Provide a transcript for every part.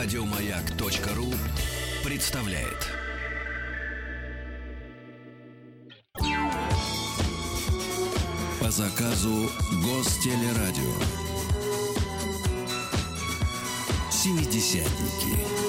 Радиомаяк.ру представляет. По заказу Гостелерадио. Семидесятники.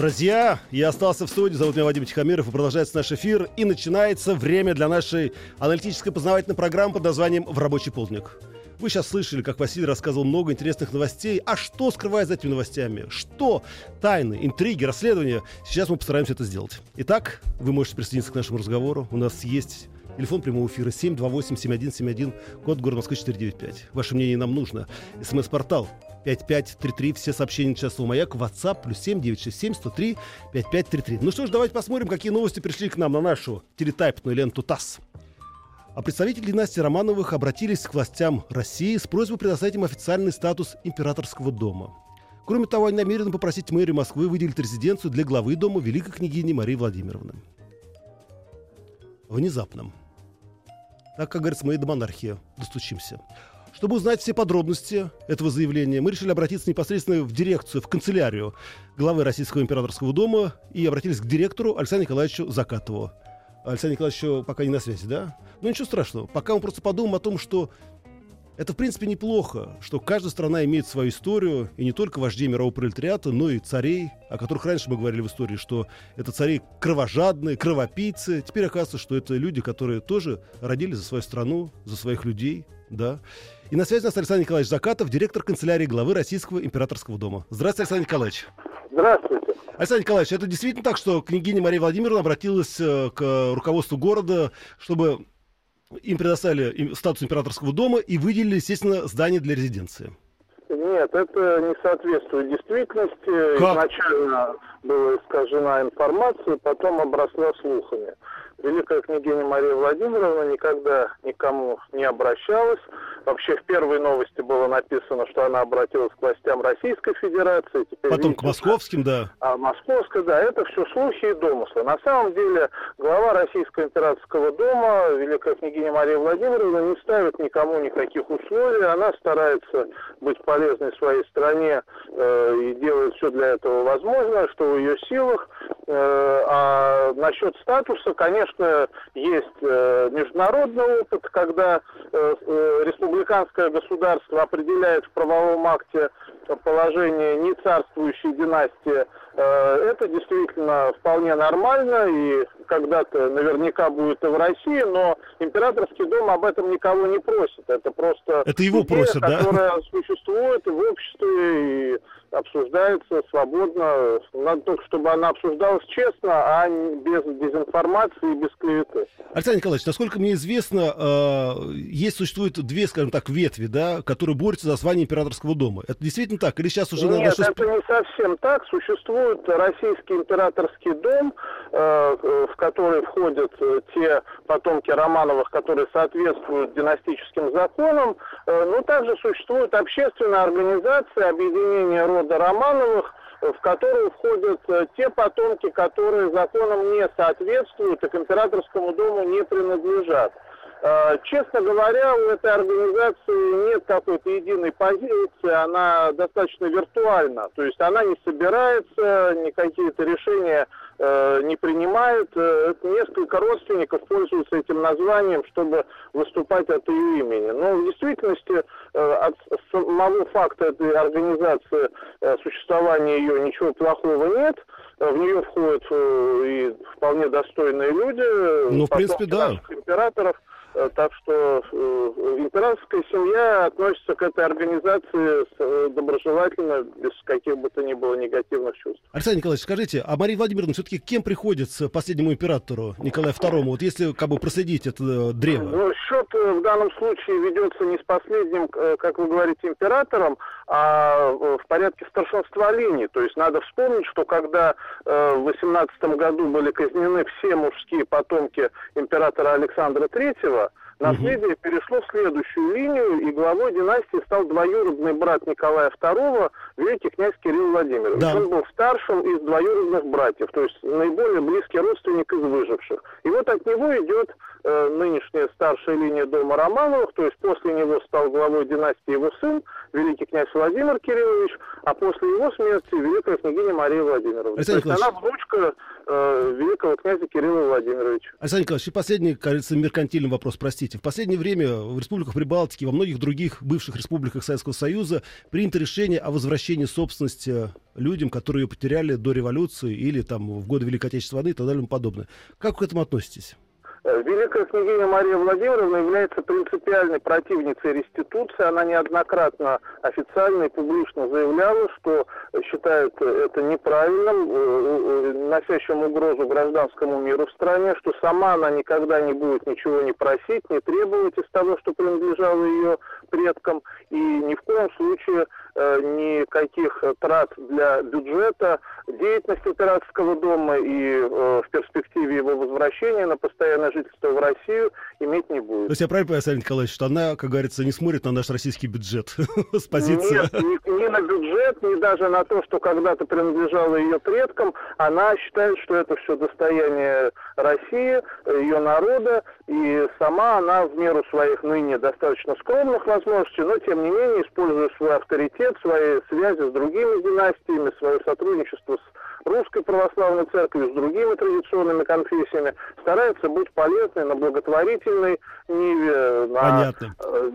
Друзья, я остался в студии, зовут меня Вадим Тихомиров, и продолжается наш эфир. И начинается время для нашей аналитической познавательной программы под названием «В рабочий полдник». Вы сейчас слышали, как Василий рассказывал много интересных новостей. А что скрывает за этими новостями? Что? Тайны, интриги, расследования? Сейчас мы постараемся это сделать. Итак, вы можете присоединиться к нашему разговору. У нас есть Телефон прямого эфира 728-7171, код города Москвы 495. Ваше мнение нам нужно. СМС-портал 5533, все сообщения часового маяк, WhatsApp, плюс 7967 103 5533. Ну что ж, давайте посмотрим, какие новости пришли к нам на нашу телетайпную ленту ТАСС. А представители династии Романовых обратились к властям России с просьбой предоставить им официальный статус императорского дома. Кроме того, они намерены попросить мэрию Москвы выделить резиденцию для главы дома великой княгини Марии Владимировны. Внезапно. Так, как говорится, мы и до монархии достучимся. Чтобы узнать все подробности этого заявления, мы решили обратиться непосредственно в дирекцию, в канцелярию главы Российского императорского дома и обратились к директору Александру Николаевичу Закатову. Александр Николаевич пока не на связи, да? Ну ничего страшного. Пока мы просто подумаем о том, что это, в принципе, неплохо, что каждая страна имеет свою историю, и не только вождей мирового пролетариата, но и царей, о которых раньше мы говорили в истории, что это цари кровожадные, кровопийцы. Теперь оказывается, что это люди, которые тоже родили за свою страну, за своих людей, да. И на связи у нас Александр Николаевич Закатов, директор канцелярии главы Российского императорского дома. Здравствуйте, Александр Николаевич. Здравствуйте. Александр Николаевич, это действительно так, что княгиня Мария Владимировна обратилась э, к руководству города, чтобы им предоставили статус императорского дома и выделили, естественно, здание для резиденции. Нет, это не соответствует действительности. Как? Изначально была искажена информация, потом обросла слухами. Великая княгиня Мария Владимировна никогда никому не обращалась. Вообще в первой новости было написано, что она обратилась к властям Российской Федерации. Теперь, Потом видите, к московским, да. А московская, да, это все слухи и домыслы. На самом деле глава Российского императорского дома, Великая княгиня Мария Владимировна, не ставит никому никаких условий. Она старается быть полезной своей стране э, и делает все для этого возможное, что в ее силах. Э, а насчет статуса, конечно, есть э, международный опыт, когда э, республиканское государство определяет в правовом акте положение не царствующей династии, это действительно вполне нормально и когда-то наверняка будет и в России, но императорский дом об этом никого не просит. Это просто это его идея, просят, да? которая существует в обществе, и обсуждается свободно. Надо только, чтобы она обсуждалась честно, а не без дезинформации и без клеветы. Александр Николаевич, насколько мне известно, э, есть, существует две, скажем так, ветви, да, которые борются за звание императорского дома. Это действительно так? Или сейчас уже... Нет, надо это не совсем так. Существует российский императорский дом, э, в который входят э, те потомки Романовых, которые соответствуют династическим законам. Э, но также существует общественная организация объединения рода Романовых, в которую входят те потомки, которые законам не соответствуют и к императорскому дому не принадлежат. Э, честно говоря, у этой организации нет какой-то единой позиции, она достаточно виртуальна. То есть она не собирается, ни какие-то решения э, не принимает. Э, несколько родственников пользуются этим названием, чтобы выступать от ее имени. Но в действительности от самого факта этой организации, существования ее, ничего плохого нет. В нее входят и вполне достойные люди. Ну, в принципе, да. императоров. Э, так что э, императорская семья относится к этой организации э, доброжелательно, без каких бы то ни было негативных чувств. Александр Николаевич, скажите, а Мария Владимировна все-таки кем приходится последнему императору Николаю II, вот если как бы проследить это древо? Ну, счет в данном случае ведется не с последним, как вы говорите, императором, а в порядке старшинства линий. То есть надо вспомнить, что когда в 18 году были казнены все мужские потомки императора Александра III, наследие угу. перешло в следующую линию, и главой династии стал двоюродный брат Николая II, великий князь Кирилл Владимирович. Да. Он был старшим из двоюродных братьев, то есть наиболее близкий родственник из выживших. И вот от него идет э, нынешняя старшая линия дома Романовых, то есть после него стал главой династии его сын, великий князь Владимир Кириллович, а после его смерти великая княгиня Мария Владимировна. Александр то есть она внучка э, великого князя Кирилла Владимировича. Александр Николаевич, и последний, кажется, меркантильный вопрос, простите. В последнее время в республиках Прибалтики, во многих других бывших республиках Советского Союза принято решение о возвращении собственности людям, которые ее потеряли до революции или там в годы Великой Отечественной войны и так далее и тому подобное. Как вы к этому относитесь? Э, Великая княгиня Мария Владимировна является принципиальной противницей реституции. Она неоднократно официально и публично заявляла, что считает это неправильным, э, э, носящим угрозу гражданскому миру в стране, что сама она никогда не будет ничего не просить, не требовать из того, что принадлежало ее предкам, и ни в коем случае никаких трат для бюджета, деятельности Пиратского дома и в перспективе его возвращения на постоянное жительство в Россию иметь не будет. То есть я правильно понимаю, Александр Николаевич, что она, как говорится, не смотрит на наш российский бюджет с позиции... Нет, ни, ни на бюджет, ни даже на то, что когда-то принадлежало ее предкам. Она считает, что это все достояние России, ее народа, и сама она в меру своих ныне достаточно скромных возможностей, но тем не менее, используя свой авторитет, свои связи с другими династиями, свое сотрудничество с русской православной церковью, с другими традиционными конфессиями, старается быть полезной на благотворительной ниве, на, э,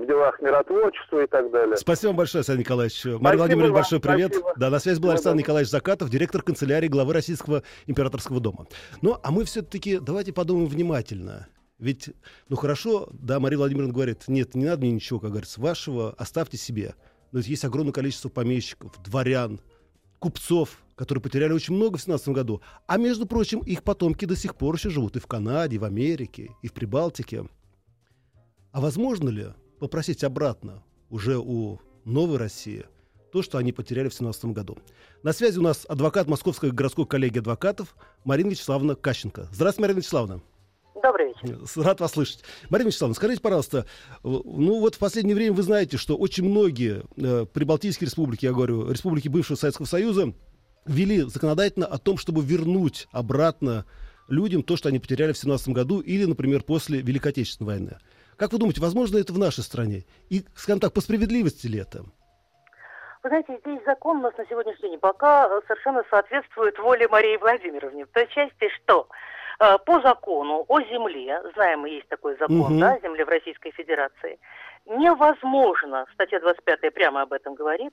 в делах миротворчества и так далее. Спасибо большое, Александр Николаевич. Мария Владимировна, большой привет. Спасибо. Да, на связи был Александр да, Николаевич Закатов, директор канцелярии главы Российского императорского дома. Ну, а мы все-таки давайте подумаем внимательно. Ведь, ну хорошо, да, Мария Владимировна говорит, нет, не надо мне ничего, как говорится, вашего, оставьте себе. Но есть огромное количество помещиков, дворян, купцов, которые потеряли очень много в 17 году. А между прочим, их потомки до сих пор еще живут и в Канаде, и в Америке, и в Прибалтике. А возможно ли попросить обратно уже у новой России то, что они потеряли в 17 году? На связи у нас адвокат Московской городской коллегии адвокатов Марина Вячеславовна Кащенко. Здравствуйте, Марина Вячеславовна. Добрый вечер. Рад вас слышать. Марина Вячеславовна, скажите, пожалуйста, ну вот в последнее время вы знаете, что очень многие э, прибалтийские республики, я говорю, республики бывшего Советского Союза, ввели законодательно о том, чтобы вернуть обратно людям то, что они потеряли в 17 году или, например, после Великой Отечественной войны. Как вы думаете, возможно это в нашей стране? И, скажем так, по справедливости ли это? Вы знаете, здесь закон у нас на сегодняшний день пока совершенно соответствует воле Марии Владимировны. В той части, что э, по закону о земле, знаем, есть такой закон, угу. да, земле в Российской Федерации, невозможно, статья 25 прямо об этом говорит,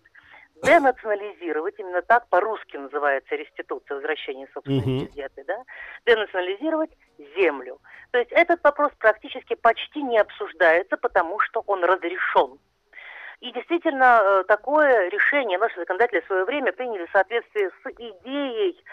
денационализировать, именно так по-русски называется реституция, возвращение собственности изъятой, да, денационализировать землю. То есть этот вопрос практически почти не обсуждается, потому что он разрешен. И действительно, э, такое решение наши законодатели в свое время приняли в соответствии с идеей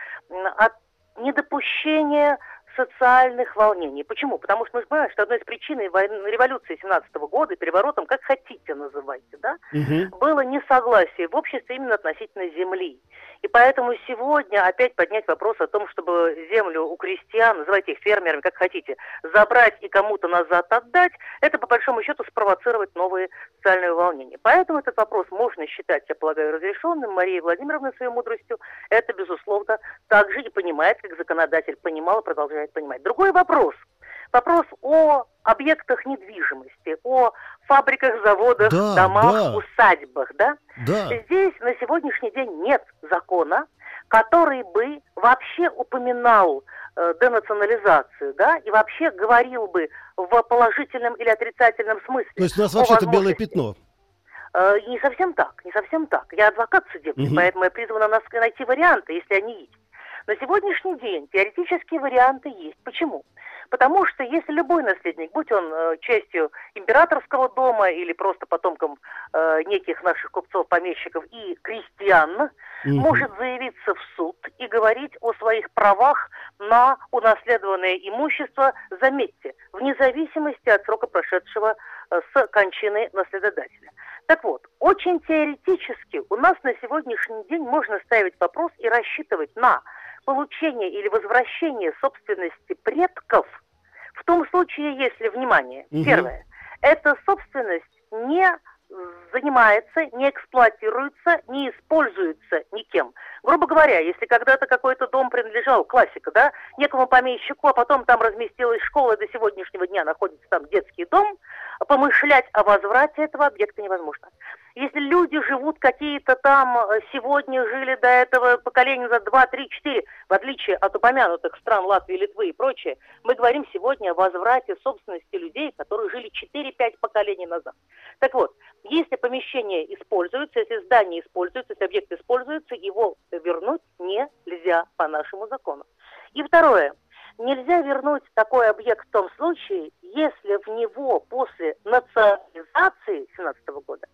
от недопущения социальных волнений. Почему? Потому что мы знаем, что одной из причин революции 17 года, переворотом, как хотите называйте, да, угу. было несогласие в обществе именно относительно земли. И поэтому сегодня опять поднять вопрос о том, чтобы землю у крестьян, называйте их фермерами, как хотите, забрать и кому-то назад отдать, это по большому счету спровоцировать новые социальные волнения. Поэтому этот вопрос можно считать, я полагаю, разрешенным. Мария Владимировна своей мудростью это, безусловно, также и понимает, как законодатель понимал и продолжает понимать. Другой вопрос – вопрос о объектах недвижимости, о фабриках, заводах, да, домах, да. усадьбах, да? да? Здесь на сегодняшний день нет закона, который бы вообще упоминал э, денационализацию, да, и вообще говорил бы в положительном или отрицательном смысле. То есть у нас вообще это белое пятно? Э, не совсем так, не совсем так. Я адвокат судебный, угу. поэтому я призвана найти варианты, если они есть. На сегодняшний день теоретические варианты есть. Почему? Потому что если любой наследник, будь он э, частью императорского дома или просто потомком э, неких наших купцов-помещиков и крестьян, mm может заявиться в суд и говорить о своих правах на унаследованное имущество, заметьте, вне зависимости от срока прошедшего э, с кончины наследодателя. Так вот, очень теоретически у нас на сегодняшний день можно ставить вопрос и рассчитывать на получение или возвращение собственности предков в том случае, если, внимание, угу. первое, эта собственность не занимается, не эксплуатируется, не используется никем. Грубо говоря, если когда-то какой-то дом принадлежал, классика, да, некому помещику, а потом там разместилась школа, до сегодняшнего дня находится там детский дом, помышлять о возврате этого объекта невозможно. Если люди живут какие-то там, э, сегодня жили до этого поколения за 2, 3, 4, в отличие от упомянутых стран Латвии, Литвы и прочее, мы говорим сегодня о возврате собственности людей, которые жили 4-5 поколений назад. Так вот, если помещение используется, если здание используется, если объект используется, его вернуть нельзя по нашему закону. И второе. Нельзя вернуть такой объект в том случае, если в него после национализации 2017 года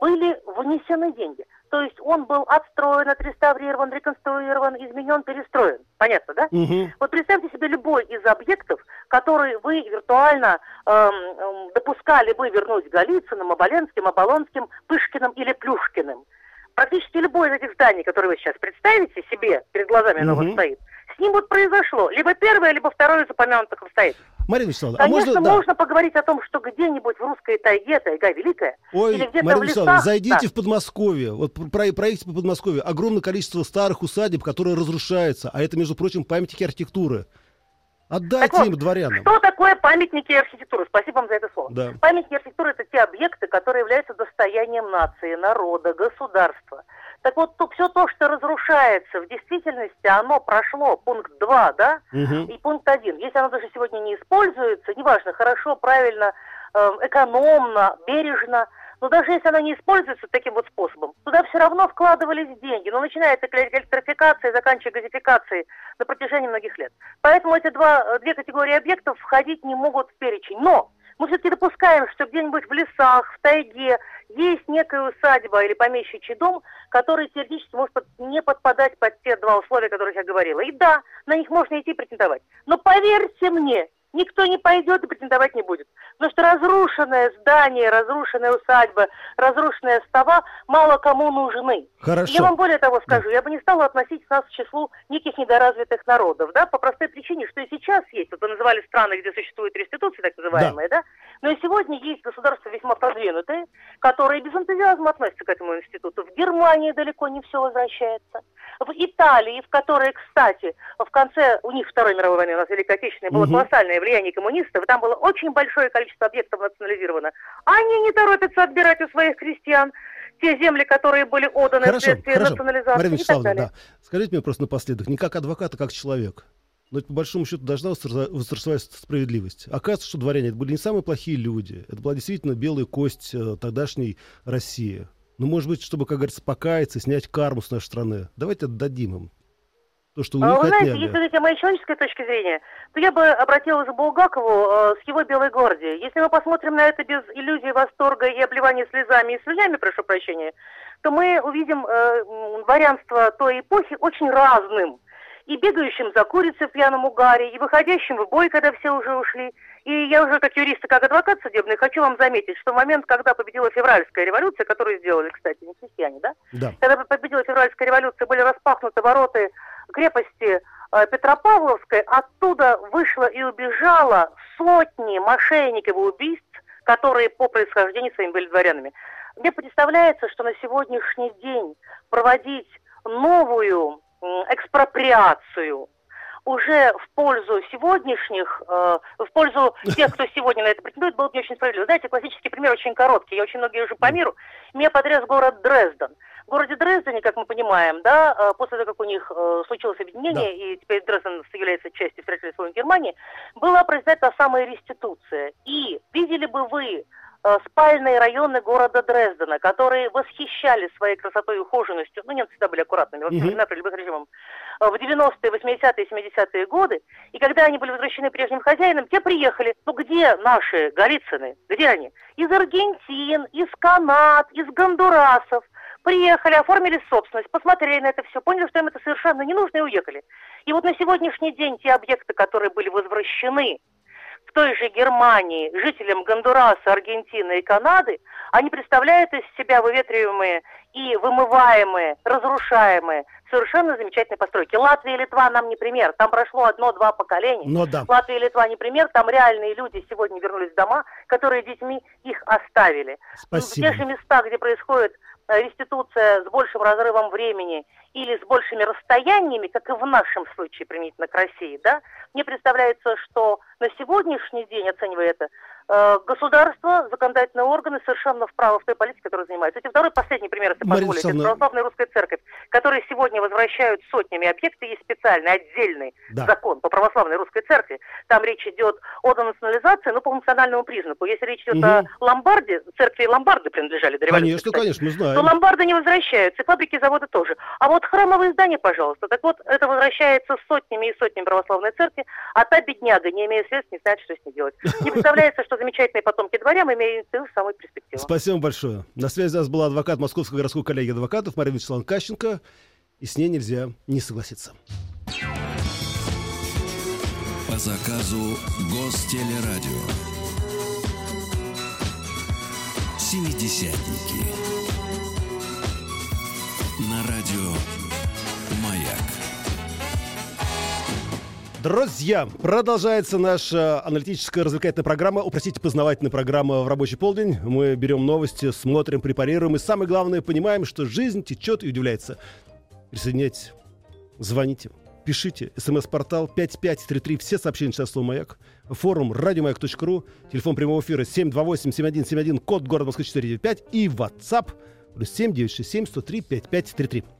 были внесены деньги. То есть он был отстроен, отреставрирован, реконструирован, изменен, перестроен. Понятно, да? Угу. Вот представьте себе любой из объектов, который вы виртуально эм, эм, допускали бы вернуть Голицыным, Оболенским, Оболонским, Пышкиным или Плюшкиным. Практически любое из этих зданий, которые вы сейчас представите себе, перед глазами оно вот стоит, с ним вот произошло либо первое, либо второе из упомянутых обстоятельств. Марина Вячеславовна, Конечно, а можно... да. можно поговорить о том, что где-нибудь в русской тайге, тайга великая, Ой, или где-то Марина в лесах... зайдите Да. в Подмосковье. Вот про, проехайте по Подмосковью. Огромное количество старых усадеб, которые разрушаются. А это, между прочим, памятники архитектуры. Отдайте Так вот, им дворянам. Что такое памятники архитектуры? Спасибо вам за это слово. Да. Памятники архитектуры – это те объекты, которые являются достоянием нации, народа, государства. Так вот, все то, что разрушается, в действительности оно прошло пункт 2, да, Мгм. и пункт 1. Если оно даже сегодня не используется, неважно, хорошо, правильно, эм, экономно, бережно, но даже если оно не используется таким вот способом, туда все равно вкладывались деньги. Но начиная от эле- электрификации, заканчивая газификацией на протяжении многих лет. Поэтому эти два, э, две категории объектов входить не могут в перечень. Но мы все-таки допускаем, что где-нибудь в лесах, в тайге есть некая усадьба или помещичий дом, который теоретически может не подпадать под те два условия, о которых я говорила. И да, на них можно идти претендовать. Но поверьте мне, никто не пойдет и претендовать не будет. Потому что разрушенное здание, разрушенная усадьба, разрушенная става мало кому нужны. Хорошо. Я вам более того скажу, я бы не стала относить нас к числу неких недоразвитых народов, да, по простой причине, что и сейчас есть, вот вы называли страны, где существует реституция, так называемая, да, но и сегодня есть государства весьма продвинутые, которые без энтузиазма относятся к этому институту. В Германии далеко не все возвращается. В Италии, в которой, кстати, в конце, у них Второй мировой войны, у нас Великой Отечественной, было Мгм. колоссальное влияние коммунистов, там было очень большое количество объектов национализировано. Они не торопятся отбирать у своих крестьян те земли, которые были отданы Хорошо, вследствие хорошо. национализации так Вячеславовна, да. Скажите мне просто напоследок, не как адвокат, а как человек. Но это, по большому счету должна восторжествовать справедливость. Оказывается, что дворяне это были не самые плохие люди. Это была действительно белая кость э, тогдашней России. Ну, может быть, чтобы, как говорится, покаяться, снять карму с нашей страны. Давайте отдадим им то, что у А них Вы знаете, если говорить о моей человеческой точке зрения, то я бы обратилась к Булгакову э, с его «Белой гвардией». Если мы посмотрим на это без иллюзий восторга и обливания слезами и слюнями, прошу прощения, то мы увидим э, дворянство той эпохи очень разным. И бегающим за курицей в пьяном угаре, и выходящим в бой, когда все уже ушли. И я уже как юрист и как адвокат судебный хочу вам заметить, что в момент, когда победила февральская революция, которую сделали, кстати, не крестьяне, да? Да. когда победила февральская революция, были распахнуты вороты крепости э, Петропавловской, оттуда вышло и убежало сотни мошенников и убийств, которые по происхождению своим были дворянами. Мне представляется, что на сегодняшний день проводить новую экспроприацию уже в пользу сегодняшних, э, в пользу тех, кто сегодня на это претендует, было бы не очень справедливо. Знаете, классический пример очень короткий. Я очень многие уже по миру. Меня потряс город Дрезден. В городе Дрездене, как мы понимаем, да, э, после того, как у них э, случилось объединение, и теперь Дрезден является частью Федеративной Республики Германии, была произведена та самая реституция. И видели бы вы э, спальные районы города Дрездена, которые восхищали своей красотой и ухоженностью, ну, немцы всегда были аккуратными во Мгм. времена при любых режимах, в 90-е, 80-е, 70-е годы, и когда они были возвращены прежним хозяинам, те приехали. Ну где наши Голицыны? Где они? Из Аргентин, из Канад, из Гондурасов. Приехали, оформили собственность, посмотрели на это все, поняли, что им это совершенно не нужно и уехали. И вот на сегодняшний день те объекты, которые были возвращены в той же Германии жителям Гондураса, Аргентины и Канады, они представляют из себя выветриваемые и вымываемые, разрушаемые совершенно замечательные постройки. Латвия и Литва нам не пример. Там прошло одно-два поколения. Но да. Латвия и Литва не пример. Там реальные люди сегодня вернулись в дома, которые детьми их оставили. Спасибо. В те же места, где происходит э, реституция с большим разрывом времени или с большими расстояниями, как и в нашем случае применительно к России, да, мне представляется, что на сегодняшний день, оценивая это, э, государство, законодательные органы совершенно вправо в той политике, которой занимаются. Это второй последний пример, если Марина позволите. Это православная русская церковь, которые сегодня возвращают сотнями объекты. Есть специальный отдельный Да. закон по православной русской церкви. Там речь идет о донационализации, но по национальному признаку. Если речь идет Мгм. о ломбарде, церкви ломбарды принадлежали до революции, Конечно, кстати, конечно, мы то знаем. ломбарды не возвращаются, и фабрики, заводы тоже. А вот храмовые здания, пожалуйста. Так вот, это возвращается сотнями и сотнями православной церкви, а та бедняга, не имея средств, не знает, что с ней делать. Не представляется, что замечательные потомки дворян имеют ту самую перспективу. Спасибо большое. На связи у нас была адвокат Московской городской коллегии адвокатов Марина Вячеславовна Кащенко. И с ней нельзя не согласиться. По заказу Гостелерадио. Семидесятники. На радио Друзья, продолжается наша аналитическая развлекательная программа, упростите, познавательная программа в рабочий полдень. Мы берем новости, смотрим, препарируем и самое главное, понимаем, что жизнь течет и удивляется. Присоединяйтесь, звоните, пишите. СМС-портал 5533, все сообщения сейчас слово «Маяк». Форум радиомаяк.ру, телефон прямого эфира 728-7171, код города Москвы 495 и WhatsApp плюс 7967 103 5533.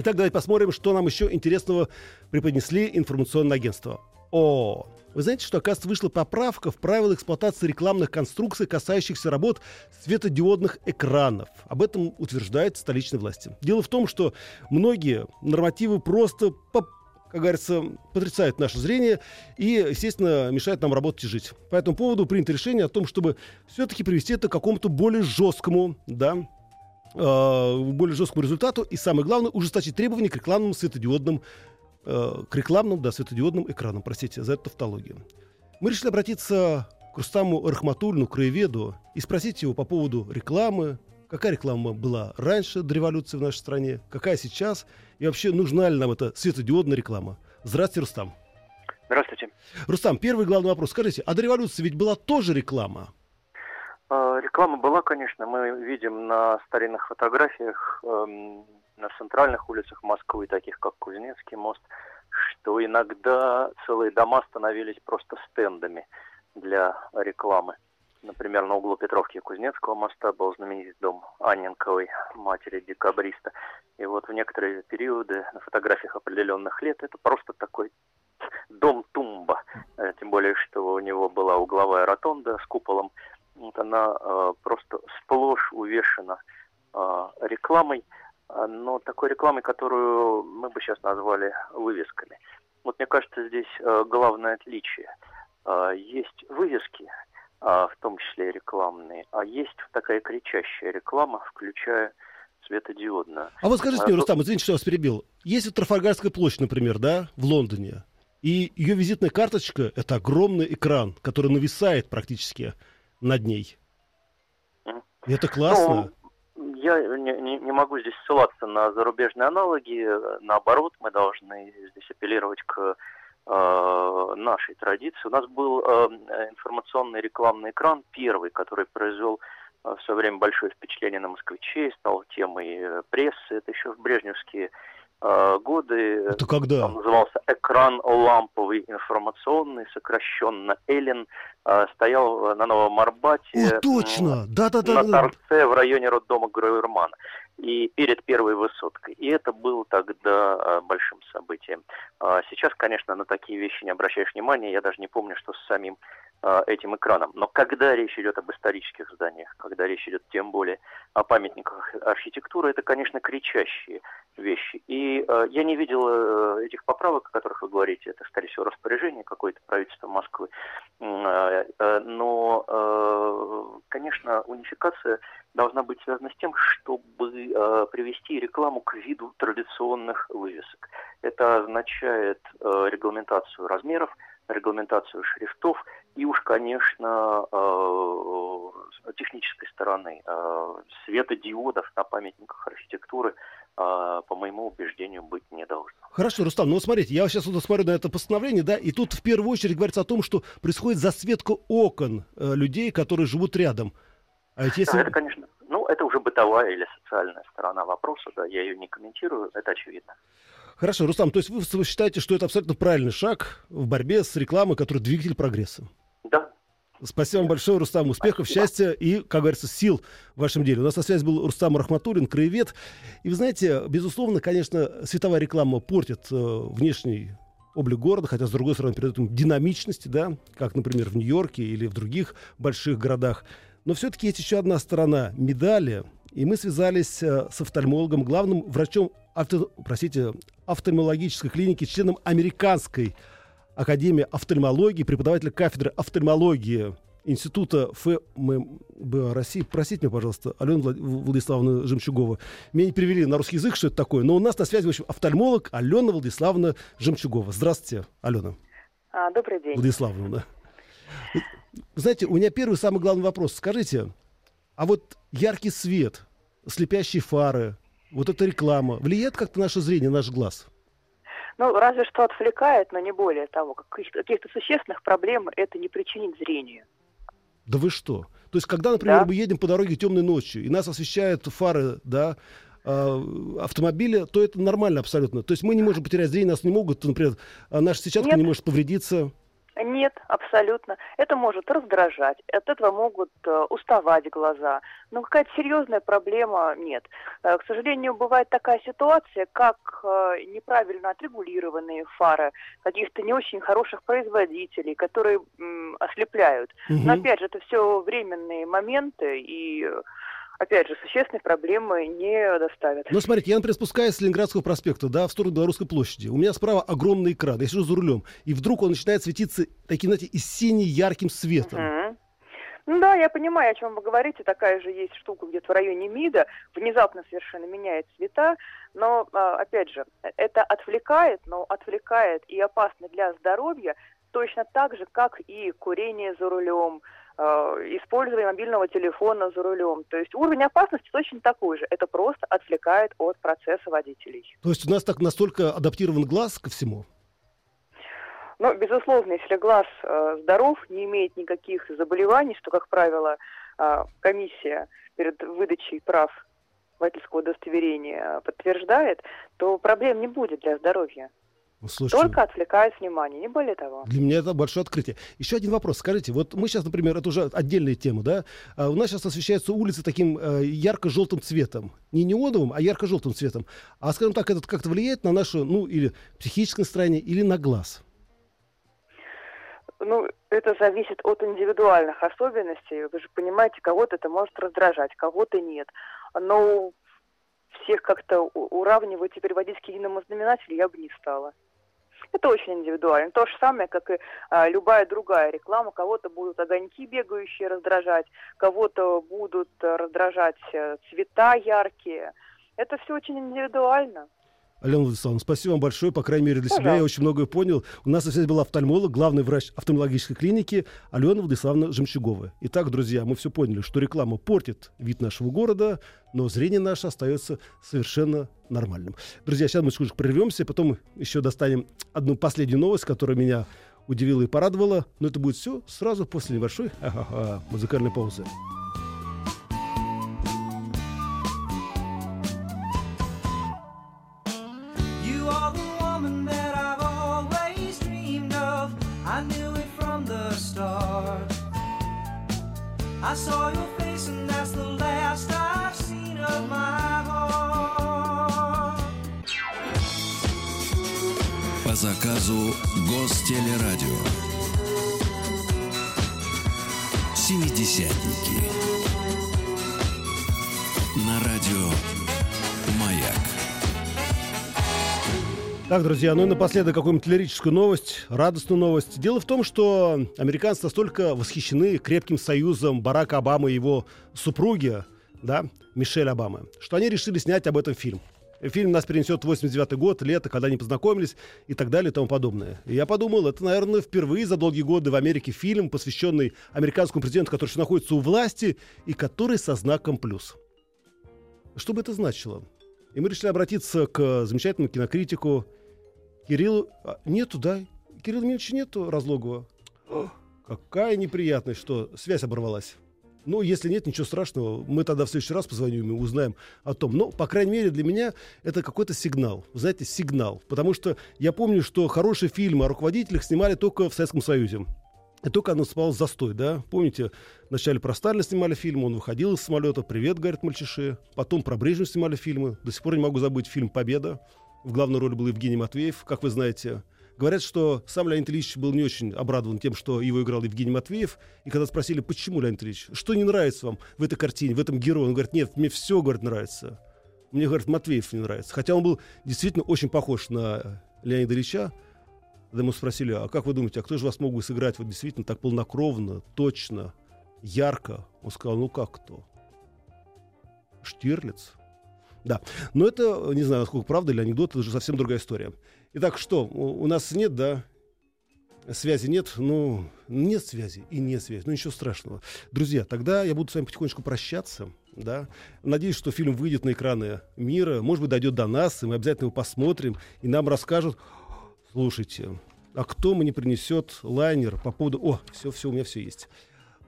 Итак, давайте посмотрим, что нам еще интересного преподнесли информационное агентство. О, вы знаете, что, оказывается, вышла поправка в правила эксплуатации рекламных конструкций, касающихся работ светодиодных экранов. Об этом утверждают столичные власти. Дело в том, что многие нормативы просто, как говорится, потрясают наше зрение и, естественно, мешают нам работать и жить. По этому поводу принято решение о том, чтобы все-таки привести это к какому-то более жесткому, да, э, более жесткому результату и, самое главное, ужесточить требования к рекламным светодиодным, э, к рекламным, да, светодиодным экранам, простите за эту тавтологию. Мы решили обратиться к Рустаму Рахматульну, краеведу, и спросить его по поводу рекламы, какая реклама была раньше до революции в нашей стране, какая сейчас, и вообще нужна ли нам эта светодиодная реклама. Здравствуйте, Рустам. Здравствуйте. Рустам, первый главный вопрос. Скажите, а до революции ведь была тоже реклама? Э, Реклама была, конечно, мы видим на старинных фотографиях эм, на центральных улицах Москвы, таких как Кузнецкий мост, что иногда целые дома становились просто стендами для рекламы. Например, на углу Петровки и Кузнецкого моста был знаменитый дом Анненковой, матери декабриста. И вот в некоторые периоды на фотографиях определенных лет это просто такой дом тумба. Э, Тем более, что у него была угловая ротонда с куполом. Вот она э, просто сплошь увешана э, рекламой, э, но такой рекламой, которую мы бы сейчас назвали вывесками. Вот мне кажется, здесь э, главное отличие. Э, есть вывески, э, в том числе и рекламные, а есть такая кричащая реклама, включая светодиодную. А вот скажите А, мне, ну- Рустам, извините, что я вас перебил. Есть вот Трафальгарская площадь, например, да, в Лондоне. И ее визитная карточка — это огромный экран, который нависает практически над ней. И это классно. Ну, я не, не- не могу здесь ссылаться на зарубежные аналоги. Наоборот, мы должны здесь апеллировать к э, нашей традиции. У нас был э, информационный рекламный экран, первый, который произвел э, в свое время большое впечатление на москвичей, стал темой э, прессы. Это еще в брежневские годы. это когда? Он назывался «Экран ламповый информационный», сокращенно «Эллен». Э, Стоял на Новом Арбате. О, точно! на Да-да-да. торце в районе роддома Гровермана и перед первой высоткой. И это было тогда а, большим событием. Сейчас, конечно, на такие вещи не обращаешь внимания. Я даже не помню, что с самим этим экраном. Но когда речь идет об исторических зданиях, когда речь идет тем более о памятниках архитектуры, это, конечно, кричащие вещи. И э, я не видел э, этих поправок, о которых вы говорите. Это, скорее всего, распоряжение какое-то правительства Москвы. Э, э, но, э, конечно, унификация должна быть связана с тем, чтобы э, привести рекламу к виду традиционных вывесок. Это означает э, регламентацию размеров, регламентацию шрифтов и уж, конечно, э, технической стороны э, светодиодов на памятниках архитектуры по моему убеждению, быть не должно. Хорошо, Рустам, ну вот смотрите, я сейчас вот смотрю на это постановление, да, и тут в первую очередь говорится о том, что происходит засветка окон э, людей, которые живут рядом. А ведь если... Да, это, конечно, ну, это уже бытовая или социальная сторона вопроса, да, я ее не комментирую, это очевидно. Хорошо, Рустам, то есть вы считаете, что это абсолютно правильный шаг в борьбе с рекламой, который двигатель прогресса? Да, Спасибо вам большое, Рустам. Успехов, Спасибо. счастья и, как говорится, сил в вашем деле. У нас на связи был Рустам Рахматуллин, краевед. И вы знаете, безусловно, конечно, световая реклама портит э, внешний облик города, хотя, с другой стороны, передает им динамичности, да, как, например, в Нью-Йорке или в других больших городах. Но все-таки есть еще одна сторона медали, и мы связались э, с офтальмологом, главным врачом авто, простите, офтальмологической клиники, членом американской Академии офтальмологии, преподаватель кафедры офтальмологии Института ФМБ России. Простите меня, пожалуйста, Алена Влад... Владиславовна Жемчугова. Меня не перевели на русский язык, что это такое, но у нас на связи, в общем, офтальмолог Алена Владиславовна Жемчугова. Здравствуйте, Алена. А, добрый день. Владиславовна, да. Знаете, у меня первый самый главный вопрос. Скажите, а вот яркий свет, слепящие фары, вот эта реклама влияет как-то наше зрение, наш глаз? Ну, разве что отвлекает, но не более того. Каких-то существенных проблем это не причинит зрению. Да вы что? То есть, когда, например, да. мы едем по дороге темной ночью, и нас освещают фары, да, а, автомобиля, то это нормально абсолютно. То есть мы не можем потерять зрение, нас не могут, например, а наша сетчатка Нет. не может повредиться. Нет, абсолютно. Это может раздражать, от этого могут э, уставать глаза. Но какая-то серьезная проблема нет. Э, к сожалению, бывает такая ситуация, как э, неправильно отрегулированные фары каких-то не очень хороших производителей, которые м, ослепляют. Угу. Но опять же, это все временные моменты, и опять же, существенной проблемы не доставят. Ну, смотрите, я, например, спускаюсь с Ленинградского проспекта, да, в сторону Белорусской площади. У меня справа огромный экран, я сижу за рулем, и вдруг он начинает светиться таким, знаете, и сине-ярким светом. Угу. Ну да, я понимаю, о чем вы говорите. Такая же есть штука где-то в районе МИДа. Внезапно совершенно меняет цвета. Но, а, опять же, это отвлекает, но отвлекает и опасно для здоровья точно так же, как и курение за рулем, э, использование мобильного телефона за рулем. То есть уровень опасности точно такой же. Это просто отвлекает от процесса водителей. То есть у нас так настолько адаптирован глаз ко всему? Ну, безусловно, если глаз э, здоров, не имеет никаких заболеваний, что, как правило, э, комиссия перед выдачей прав водительского удостоверения подтверждает, то проблем не будет для здоровья. Слушайте, Только отвлекает внимание, не более того. Для меня это большое открытие. Еще один вопрос. Скажите, вот мы сейчас, например, это уже отдельная тема, да? А у нас сейчас освещаются улицы таким э, ярко-желтым цветом. Не неоновым, а ярко-желтым цветом. А, скажем так, это как-то влияет на наше, ну, или психическое настроение, или на глаз? Ну, это зависит от индивидуальных особенностей. Вы же понимаете, кого-то это может раздражать, кого-то нет. Но всех как-то уравнивать и переводить к единому знаменателю я бы не стала. Это очень индивидуально. То же самое, как и а, любая другая реклама. Кого-то будут огоньки бегающие раздражать, кого-то будут раздражать э, цвета яркие. Это все очень индивидуально. Алена Владиславовна, спасибо вам большое, по крайней мере для Пожалуйста. себя я очень многое понял. У нас здесь был офтальмолог, главный врач офтальмологической клиники Алена Владиславовна Жемчугова. Итак, друзья, мы все поняли, что реклама портит вид нашего города, но зрение наше остается совершенно нормальным. Друзья, сейчас мы чуть прервемся, потом еще достанем одну последнюю новость, которая меня удивила и порадовала, но это будет все сразу после небольшой музыкальной паузы. По заказу Гостелерадио. Семидесятники. На радио Так, друзья, ну и напоследок какую-нибудь лирическую новость, радостную новость. Дело в том, что американцы настолько восхищены крепким союзом Барака Обамы и его супруги, да, Мишель Обамы, что они решили снять об этом фильм. Фильм нас перенесет 89 год, лето, когда они познакомились и так далее и тому подобное. И я подумал, это, наверное, впервые за долгие годы в Америке фильм, посвященный американскому президенту, который еще находится у власти и который со знаком плюс. Что бы это значило? И мы решили обратиться к замечательному кинокритику Кириллу... А, нету, да? Кирилла Мильевича нету Разлогова. Какая неприятность, что связь оборвалась. Ну, если нет, ничего страшного. Мы тогда в следующий раз позвоним и узнаем о том. Но, по крайней мере, для меня это какой-то сигнал. Знаете, сигнал. Потому что я помню, что хорошие фильмы о руководителях снимали только в Советском Союзе. И только наступал застой, да? Помните, вначале про Сталина снимали фильм, он выходил из самолета, «Привет», говорят мальчиши. Потом про Брежнева снимали фильмы. До сих пор не могу забыть фильм «Победа». В главной роли был Евгений Матвеев, как вы знаете. Говорят, что сам Леонид Ильич был не очень обрадован тем, что его играл Евгений Матвеев. И когда спросили, почему, Леонид Ильич, что не нравится вам в этой картине, в этом герое, он говорит, нет, мне все, говорит, нравится. Мне, говорит, Матвеев не нравится. Хотя он был действительно очень похож на Леонида Ильича. Когда мы спросили, а как вы думаете, а кто же вас мог бы сыграть вот действительно так полнокровно, точно, ярко? Он сказал, ну как кто? Штирлиц. Да, но это, не знаю, насколько правда или анекдот, это же совсем другая история. Итак, что, у, нас нет, да, связи нет, ну, нет связи и нет связи, ну ничего страшного. Друзья, тогда я буду с вами потихонечку прощаться, да. Надеюсь, что фильм выйдет на экраны мира, может быть, дойдет до нас, и мы обязательно его посмотрим, и нам расскажут, слушайте, а кто мне принесет лайнер по поводу... О, все, все, у меня все есть.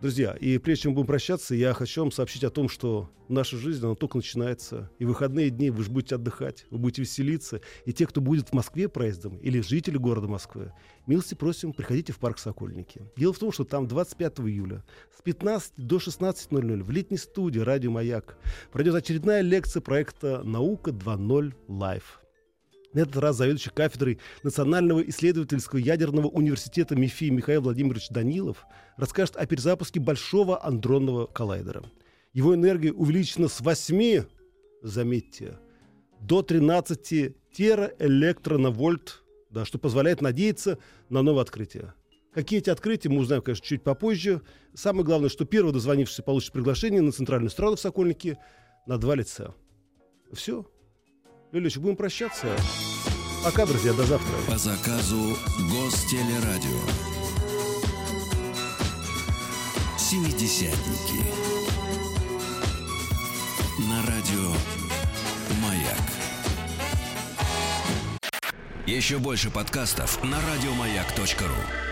Друзья, и прежде чем будем прощаться, я хочу вам сообщить о том, что наша жизнь, она только начинается. И выходные дни вы же будете отдыхать, вы будете веселиться. И те, кто будет в Москве проездом, или жители города Москвы, милости просим, приходите в парк Сокольники. Дело в том, что там 25 июля с 15 до 16.00 в летней студии «Радио Маяк» пройдет очередная лекция проекта «Наука 2.0 Live». На этот раз заведующий кафедрой Национального исследовательского ядерного университета МИФИ Михаил Владимирович Данилов расскажет о перезапуске большого адронного коллайдера. Его энергия увеличена с 8, заметьте, до 13 тераэлектронавольт, да, что позволяет надеяться на новое открытие. Какие эти открытия, мы узнаем, конечно, чуть попозже. Самое главное, что первый дозвонившийся получит приглашение на центральную страну в Сокольнике на два лица. Все. Лилич, будем прощаться. Пока, друзья, до завтра. По заказу Гостелерадио. Семидесятники. На радио «Маяк». Еще больше подкастов на радиомаяк.ру